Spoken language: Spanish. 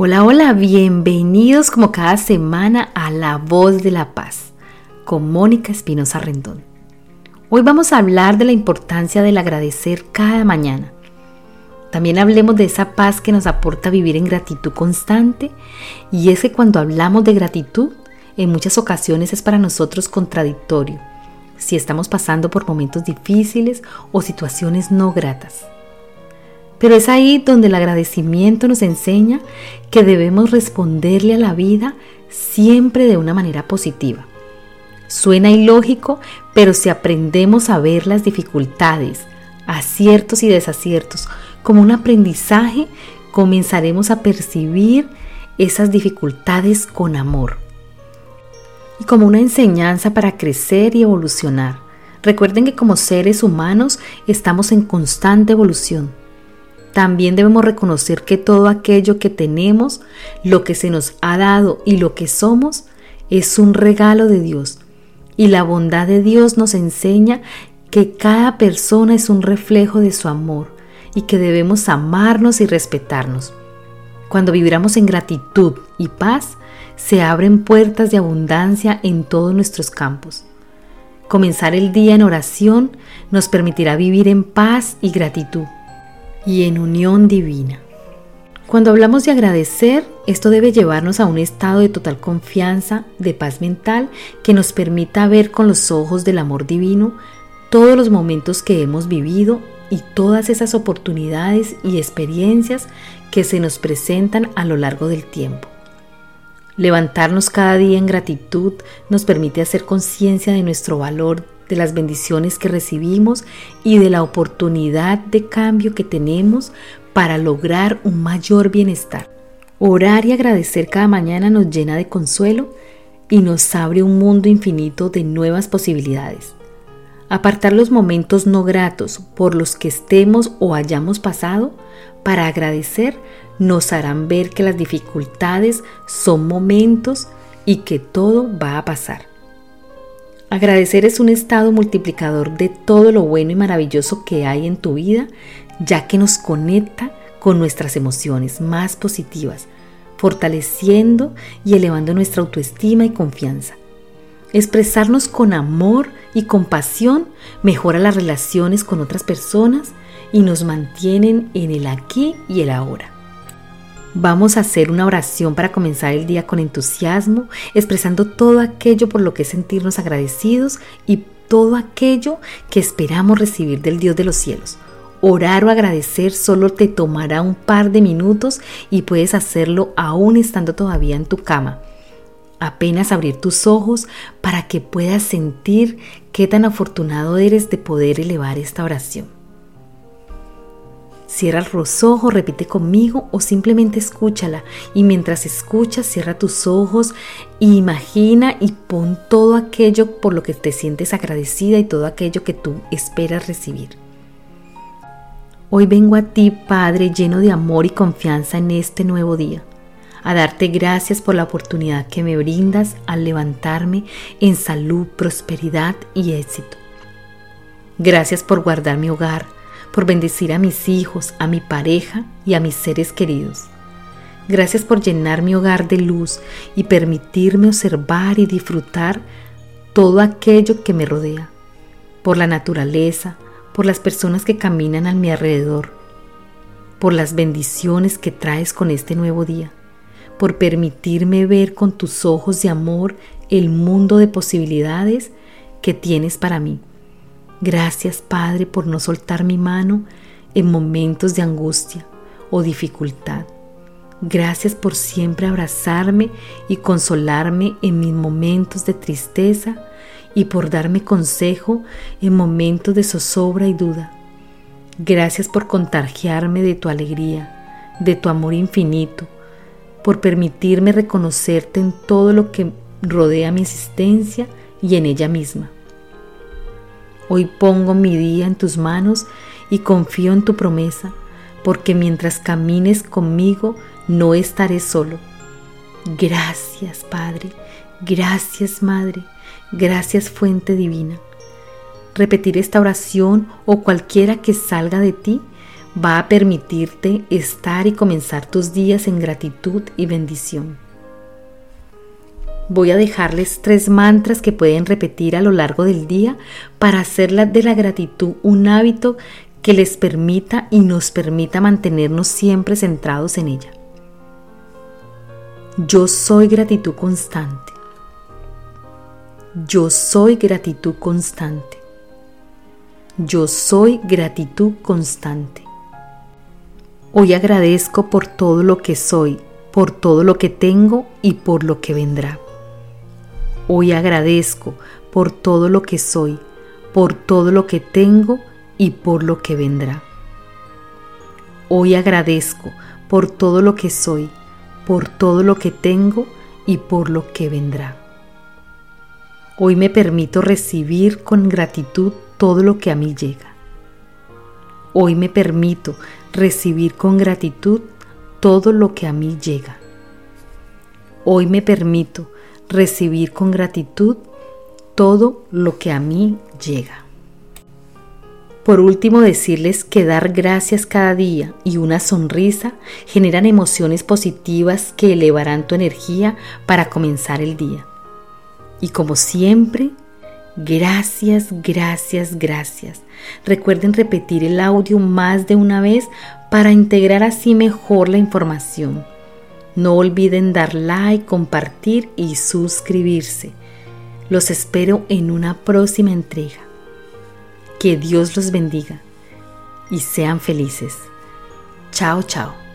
Hola, hola, bienvenidos como cada semana a La Voz de la Paz con Mónica Espinosa Rendón. Hoy vamos a hablar de la importancia del agradecer cada mañana. También hablemos de esa paz que nos aporta vivir en gratitud constante y es que cuando hablamos de gratitud, en muchas ocasiones es para nosotros contradictorio si estamos pasando por momentos difíciles o situaciones no gratas. Pero es ahí donde el agradecimiento nos enseña que debemos responderle a la vida siempre de una manera positiva. Suena ilógico, pero si aprendemos a ver las dificultades, aciertos y desaciertos como un aprendizaje, comenzaremos a percibir esas dificultades con amor y como una enseñanza para crecer y evolucionar. Recuerden que como seres humanos estamos en constante evolución. También debemos reconocer que todo aquello que tenemos, lo que se nos ha dado y lo que somos, es un regalo de Dios. Y la bondad de Dios nos enseña que cada persona es un reflejo de su amor y que debemos amarnos y respetarnos. Cuando vibramos en gratitud y paz, se abren puertas de abundancia en todos nuestros campos. Comenzar el día en oración nos permitirá vivir en paz y gratitud y en unión divina. Cuando hablamos de agradecer, esto debe llevarnos a un estado de total confianza, de paz mental, que nos permita ver con los ojos del amor divino todos los momentos que hemos vivido y todas esas oportunidades y experiencias que se nos presentan a lo largo del tiempo. Levantarnos cada día en gratitud nos permite hacer conciencia de nuestro valor de las bendiciones que recibimos y de la oportunidad de cambio que tenemos para lograr un mayor bienestar. Orar y agradecer cada mañana nos llena de consuelo y nos abre un mundo infinito de nuevas posibilidades. Apartar los momentos no gratos por los que estemos o hayamos pasado para agradecer nos harán ver que las dificultades son momentos y que todo va a pasar. Agradecer es un estado multiplicador de todo lo bueno y maravilloso que hay en tu vida, ya que nos conecta con nuestras emociones más positivas, fortaleciendo y elevando nuestra autoestima y confianza. Expresarnos con amor y compasión mejora las relaciones con otras personas y nos mantienen en el aquí y el ahora. Vamos a hacer una oración para comenzar el día con entusiasmo, expresando todo aquello por lo que sentirnos agradecidos y todo aquello que esperamos recibir del Dios de los cielos. Orar o agradecer solo te tomará un par de minutos y puedes hacerlo aún estando todavía en tu cama. Apenas abrir tus ojos para que puedas sentir qué tan afortunado eres de poder elevar esta oración. Cierra los ojos, repite conmigo o simplemente escúchala. Y mientras escuchas, cierra tus ojos imagina y pon todo aquello por lo que te sientes agradecida y todo aquello que tú esperas recibir. Hoy vengo a ti, Padre, lleno de amor y confianza en este nuevo día, a darte gracias por la oportunidad que me brindas al levantarme en salud, prosperidad y éxito. Gracias por guardar mi hogar por bendecir a mis hijos, a mi pareja y a mis seres queridos. Gracias por llenar mi hogar de luz y permitirme observar y disfrutar todo aquello que me rodea, por la naturaleza, por las personas que caminan a mi alrededor, por las bendiciones que traes con este nuevo día, por permitirme ver con tus ojos de amor el mundo de posibilidades que tienes para mí. Gracias, Padre, por no soltar mi mano en momentos de angustia o dificultad. Gracias por siempre abrazarme y consolarme en mis momentos de tristeza y por darme consejo en momentos de zozobra y duda. Gracias por contagiarme de tu alegría, de tu amor infinito, por permitirme reconocerte en todo lo que rodea mi existencia y en ella misma. Hoy pongo mi día en tus manos y confío en tu promesa, porque mientras camines conmigo no estaré solo. Gracias, Padre, gracias, Madre, gracias, Fuente Divina. Repetir esta oración o cualquiera que salga de ti va a permitirte estar y comenzar tus días en gratitud y bendición. Voy a dejarles tres mantras que pueden repetir a lo largo del día para hacer de la gratitud un hábito que les permita y nos permita mantenernos siempre centrados en ella. Yo soy gratitud constante. Yo soy gratitud constante. Yo soy gratitud constante. Hoy agradezco por todo lo que soy, por todo lo que tengo y por lo que vendrá. Hoy agradezco por todo lo que soy, por todo lo que tengo y por lo que vendrá. Hoy agradezco por todo lo que soy, por todo lo que tengo y por lo que vendrá. Hoy me permito recibir con gratitud todo lo que a mí llega. Hoy me permito recibir con gratitud todo lo que a mí llega. Hoy me permito recibir con gratitud todo lo que a mí llega. Por último, decirles que dar gracias cada día y una sonrisa generan emociones positivas que elevarán tu energía para comenzar el día. Y como siempre, Gracias, gracias, gracias. Recuerden repetir el audio más de una vez para integrar así mejor la información. No olviden dar like, compartir y suscribirse. Los espero en una próxima entrega. Que Dios los bendiga y sean felices. Chao, chao.